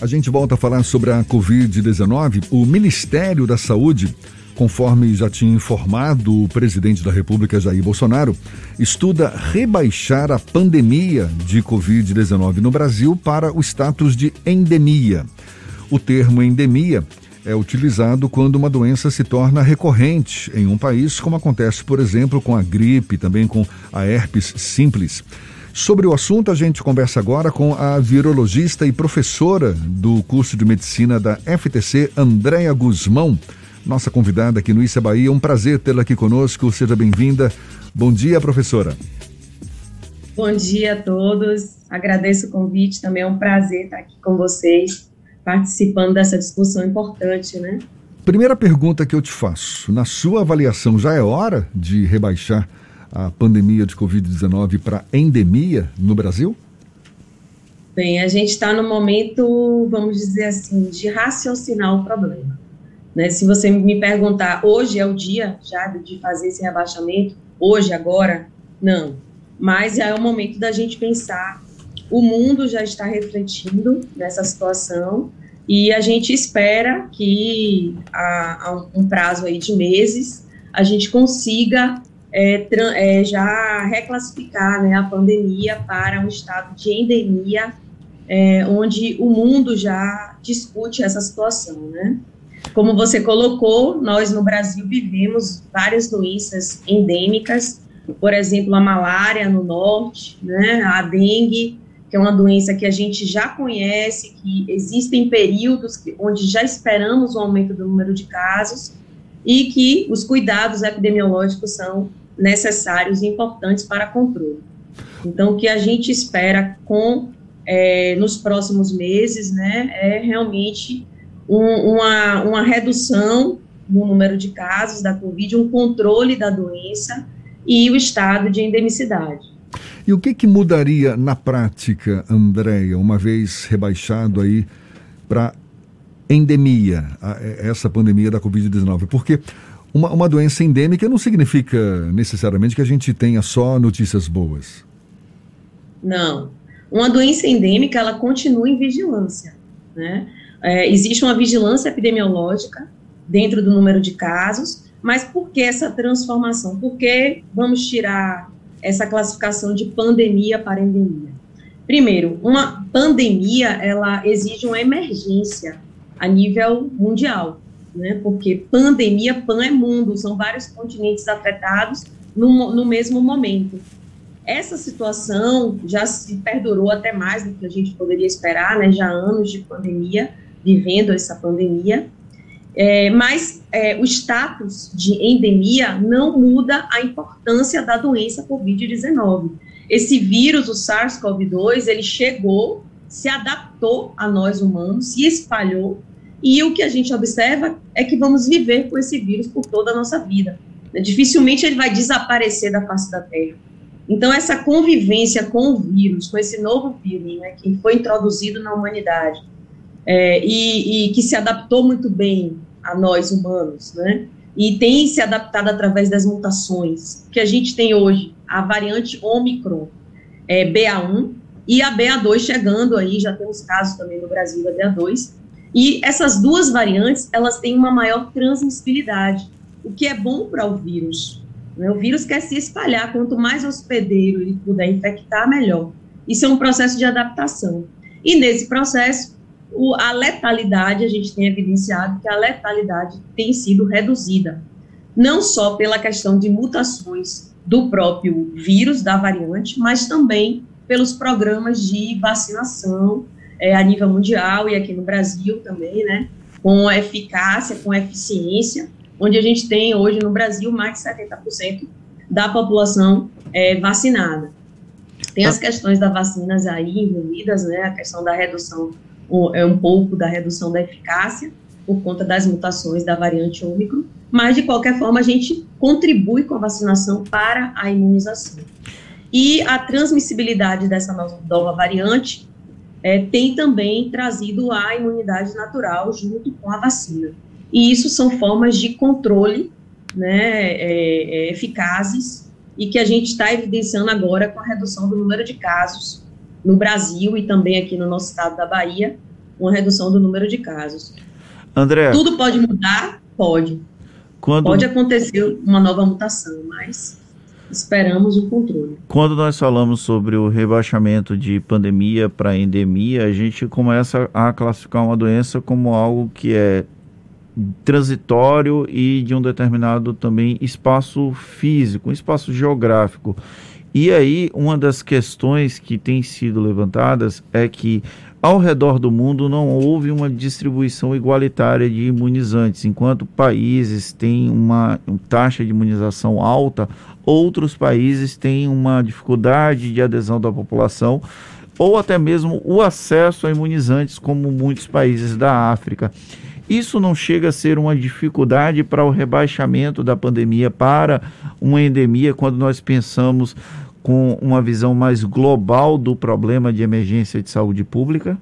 A gente volta a falar sobre a Covid-19. O Ministério da Saúde, conforme já tinha informado o presidente da República, Jair Bolsonaro, estuda rebaixar a pandemia de Covid-19 no Brasil para o status de endemia. O termo endemia é utilizado quando uma doença se torna recorrente em um país, como acontece, por exemplo, com a gripe, também com a herpes simples. Sobre o assunto, a gente conversa agora com a virologista e professora do curso de medicina da FTC, Andréa Guzmão, nossa convidada aqui no Issa Bahia. Um prazer tê-la aqui conosco. Seja bem-vinda. Bom dia, professora. Bom dia a todos. Agradeço o convite. Também é um prazer estar aqui com vocês, participando dessa discussão importante, né? Primeira pergunta que eu te faço: na sua avaliação, já é hora de rebaixar a pandemia de Covid-19 para endemia no Brasil? Bem, a gente está no momento, vamos dizer assim, de raciocinar o problema. Né? Se você me perguntar, hoje é o dia já de fazer esse rebaixamento? Hoje, agora? Não. Mas é o momento da gente pensar. O mundo já está refletindo nessa situação e a gente espera que a, a um prazo aí de meses a gente consiga é, é, já reclassificar né, a pandemia para um estado de endemia, é, onde o mundo já discute essa situação, né? Como você colocou, nós no Brasil vivemos várias doenças endêmicas, por exemplo, a malária no norte, né, a dengue, que é uma doença que a gente já conhece, que existem períodos onde já esperamos o um aumento do número de casos, e que os cuidados epidemiológicos são necessários e importantes para controle. Então, o que a gente espera com é, nos próximos meses, né, é realmente um, uma, uma redução no número de casos da Covid, um controle da doença e o estado de endemicidade. E o que, que mudaria na prática, Andréia, uma vez rebaixado aí para endemia, essa pandemia da Covid-19? Porque uma, uma doença endêmica não significa necessariamente que a gente tenha só notícias boas. Não. Uma doença endêmica, ela continua em vigilância, né? É, existe uma vigilância epidemiológica dentro do número de casos, mas por que essa transformação? Por que vamos tirar essa classificação de pandemia para endemia? Primeiro, uma pandemia, ela exige uma emergência a nível mundial né? Porque pandemia, pan é mundo, são vários continentes afetados no, no mesmo momento. Essa situação já se perdurou até mais do que a gente poderia esperar, né? Já anos de pandemia, vivendo essa pandemia. É, mas é, o status de endemia não muda a importância da doença Covid-19. Esse vírus, o SARS-CoV-2, ele chegou, se adaptou a nós humanos, se espalhou e o que a gente observa é que vamos viver com esse vírus por toda a nossa vida. Dificilmente ele vai desaparecer da face da Terra. Então, essa convivência com o vírus, com esse novo vírus, né, que foi introduzido na humanidade, é, e, e, que se adaptou muito bem a nós humanos, né, e tem se adaptado através das mutações que a gente tem hoje, a variante Omicron, é, BA1, e a BA2 chegando aí, já temos casos também no Brasil da BA2, e essas duas variantes, elas têm uma maior transmissibilidade, o que é bom para o vírus. Né? O vírus quer se espalhar, quanto mais hospedeiro ele puder infectar, melhor. Isso é um processo de adaptação. E nesse processo, o, a letalidade, a gente tem evidenciado que a letalidade tem sido reduzida, não só pela questão de mutações do próprio vírus, da variante, mas também pelos programas de vacinação é, a nível mundial e aqui no Brasil também, né, com eficácia, com eficiência, onde a gente tem hoje no Brasil mais de 70% da população é, vacinada. Tem as questões das vacinas aí envolvidas, né, a questão da redução, é um pouco da redução da eficácia, por conta das mutações da variante Ômicron, mas de qualquer forma a gente contribui com a vacinação para a imunização. E a transmissibilidade dessa nova variante é, tem também trazido a imunidade natural junto com a vacina. E isso são formas de controle né, é, é, eficazes e que a gente está evidenciando agora com a redução do número de casos no Brasil e também aqui no nosso estado da Bahia, uma redução do número de casos. André. Tudo pode mudar? Pode. Quando... Pode acontecer uma nova mutação, mas esperamos o controle. Quando nós falamos sobre o rebaixamento de pandemia para endemia, a gente começa a classificar uma doença como algo que é transitório e de um determinado também espaço físico, um espaço geográfico. E aí, uma das questões que tem sido levantadas é que ao redor do mundo não houve uma distribuição igualitária de imunizantes. Enquanto países têm uma taxa de imunização alta, outros países têm uma dificuldade de adesão da população ou até mesmo o acesso a imunizantes, como muitos países da África. Isso não chega a ser uma dificuldade para o rebaixamento da pandemia para uma endemia quando nós pensamos com uma visão mais global do problema de emergência de saúde pública?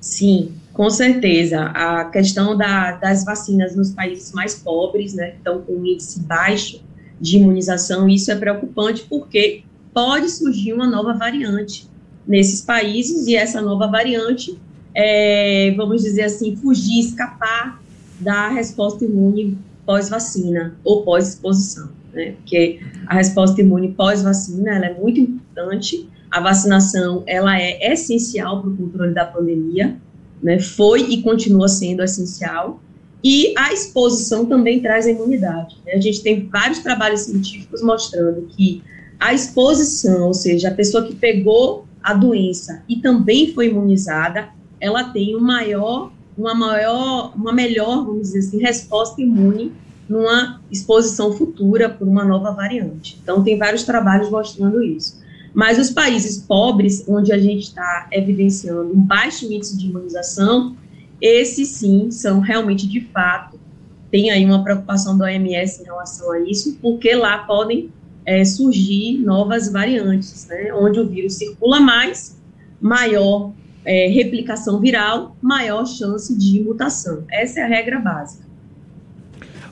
Sim, com certeza. A questão da, das vacinas nos países mais pobres, né, que estão com índice baixo de imunização, isso é preocupante porque pode surgir uma nova variante nesses países e essa nova variante é, vamos dizer assim, fugir, escapar da resposta imune pós-vacina ou pós-exposição, né? Porque a resposta imune pós-vacina, ela é muito importante, a vacinação, ela é essencial para o controle da pandemia, né? Foi e continua sendo essencial, e a exposição também traz a imunidade. Né? A gente tem vários trabalhos científicos mostrando que a exposição, ou seja, a pessoa que pegou a doença e também foi imunizada, ela tem um maior, uma maior, uma melhor, vamos dizer assim, resposta imune numa exposição futura por uma nova variante. Então, tem vários trabalhos mostrando isso. Mas os países pobres, onde a gente está evidenciando um baixo índice de imunização, esses sim são realmente de fato. Tem aí uma preocupação da OMS em relação a isso, porque lá podem é, surgir novas variantes, né, onde o vírus circula mais, maior é, replicação viral, maior chance de mutação. Essa é a regra básica.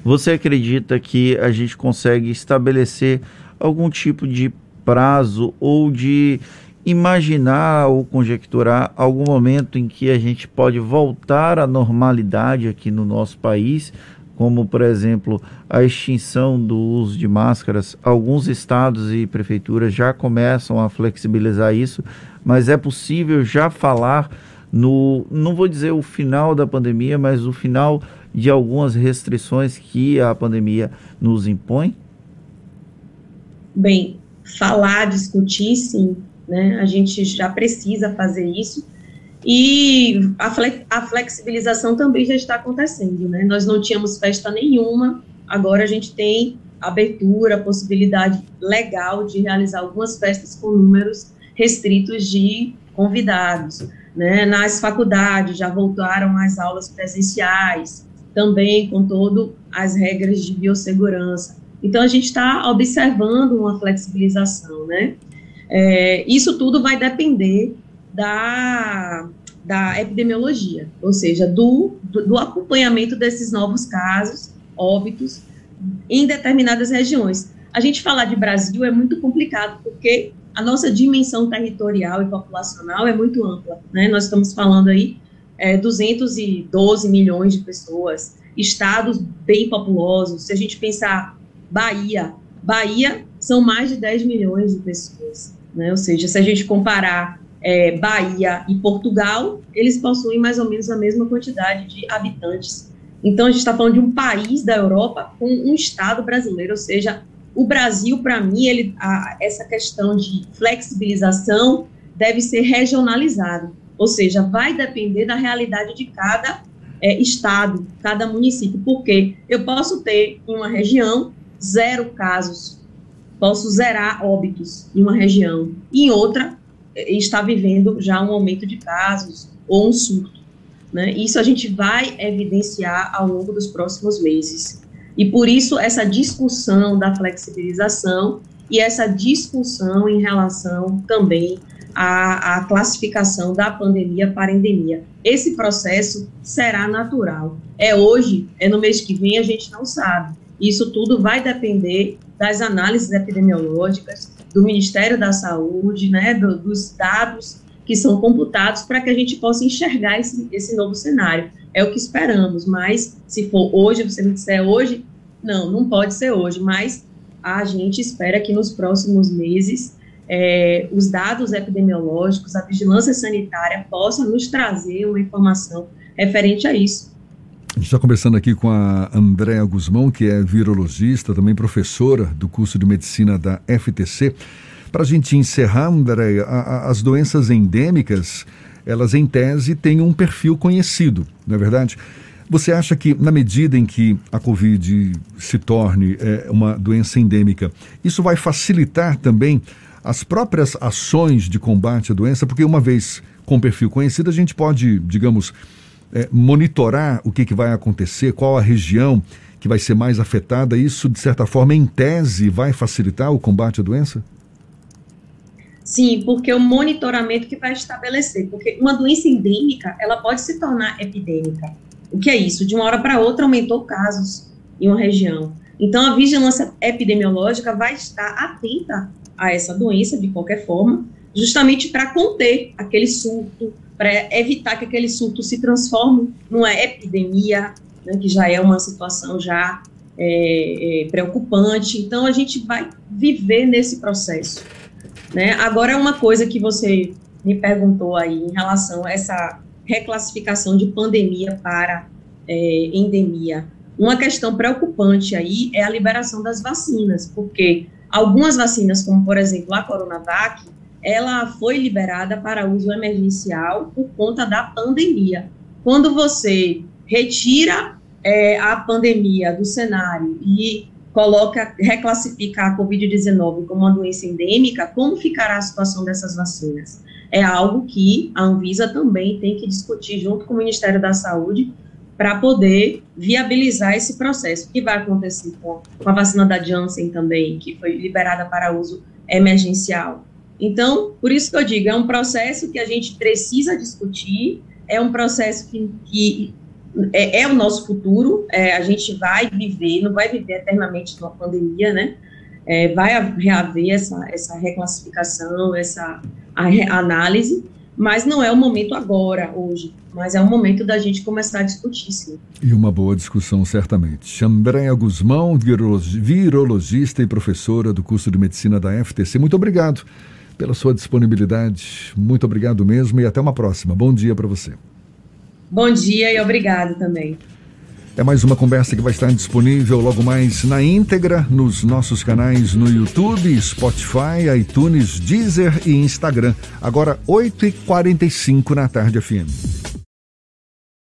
Você acredita que a gente consegue estabelecer algum tipo de prazo ou de imaginar ou conjecturar algum momento em que a gente pode voltar à normalidade aqui no nosso país, como por exemplo a extinção do uso de máscaras. Alguns estados e prefeituras já começam a flexibilizar isso, mas é possível já falar no, não vou dizer o final da pandemia, mas o final de algumas restrições que a pandemia nos impõe? Bem, falar, discutir, sim, né? A gente já precisa fazer isso. E a, flexibilização também já está acontecendo, né? Nós não tínhamos festa nenhuma, agora a gente tem abertura, possibilidade legal de realizar algumas festas com números restritos de convidados. Né? Nas faculdades já voltaram as aulas presenciais, também com todas as regras de biossegurança. Então, a gente está observando uma flexibilização, né? É, isso tudo vai depender da, da epidemiologia, ou seja, do, do, do acompanhamento desses novos casos, óbitos, em determinadas regiões. A gente falar de Brasil é muito complicado, porque a nossa dimensão territorial e populacional é muito ampla, né? Nós estamos falando aí é, 212 milhões de pessoas, estados bem populosos. Se a gente pensar Bahia, Bahia são mais de 10 milhões de pessoas, né? Ou seja, se a gente comparar é, Bahia e Portugal, eles possuem mais ou menos a mesma quantidade de habitantes. Então, a gente está falando de um país da Europa com um estado brasileiro, ou seja, o Brasil, para mim, ele, a, essa questão de flexibilização deve ser regionalizado, ou seja, vai depender da realidade de cada é, estado, cada município, porque eu posso ter em uma região zero casos, posso zerar óbitos em uma região, em outra é, está vivendo já um aumento de casos ou um surto. Né? Isso a gente vai evidenciar ao longo dos próximos meses. E por isso essa discussão da flexibilização e essa discussão em relação também à, à, classificação da pandemia para endemia. Esse processo será natural. É hoje, é no mês que vem, a gente não sabe. Isso tudo vai depender das análises epidemiológicas, do Ministério da Saúde, né, do, dos dados que são computados para que a gente possa enxergar esse, esse novo cenário. É o que esperamos, mas se for hoje, você me disser hoje, não, não pode ser hoje, mas a gente espera que nos próximos meses é, os dados epidemiológicos, a vigilância sanitária possa nos trazer uma informação referente a isso. A gente está conversando aqui com a Andréa Guzmão, que é virologista, também professora do curso de medicina da FTC. Para a gente encerrar, Andréa, as doenças endêmicas, elas em tese têm um perfil conhecido, não é verdade? Você acha que, na medida em que a Covid se torne é, uma doença endêmica, isso vai facilitar também as próprias ações de combate à doença? Porque, uma vez com perfil conhecido, a gente pode, digamos, é, monitorar o que, que vai acontecer, qual a região que vai ser mais afetada. Isso, de certa forma, em tese, vai facilitar o combate à doença? Sim, porque o monitoramento que vai estabelecer, porque uma doença endêmica, ela pode se tornar epidêmica. O que é isso? De uma hora para outra aumentou casos em uma região. Então a vigilância epidemiológica vai estar atenta a essa doença de qualquer forma, justamente para conter aquele surto, para evitar que aquele surto se transforme numa epidemia, né, que já é uma situação já é, é, preocupante. Então, a gente vai viver nesse processo. Né? Agora, uma coisa que você me perguntou aí em relação a essa reclassificação de pandemia para é, endemia. Uma questão preocupante aí é a liberação das vacinas, porque algumas vacinas, como por exemplo a Coronavac, ela foi liberada para uso emergencial por conta da pandemia. Quando você retira é, a pandemia do cenário e coloca, reclassifica a Covid-19 como uma doença endêmica, como ficará a situação dessas vacinas? É algo que a Anvisa também tem que discutir junto com o Ministério da Saúde para poder viabilizar esse processo. O que vai acontecer com, com a vacina da Janssen também, que foi liberada para uso emergencial? Então, por isso que eu digo, é um processo que a gente precisa discutir, é um processo que, que é, é, o nosso futuro, é, a gente vai viver, não vai viver eternamente numa pandemia, né? É, vai haver essa, essa reclassificação, essa análise, mas não é o momento agora, hoje, mas é o momento da gente começar a discutir, sim. E uma boa discussão, certamente. Andréa Guzmão, virologista e professora do curso de medicina da FTC, muito obrigado pela sua disponibilidade. Muito obrigado mesmo e até uma próxima. Bom dia para você. Bom dia e obrigado também. É mais uma conversa que vai estar disponível logo mais na íntegra nos nossos canais no YouTube, Spotify, iTunes, Deezer e Instagram. Agora, 8h45 na tarde FM.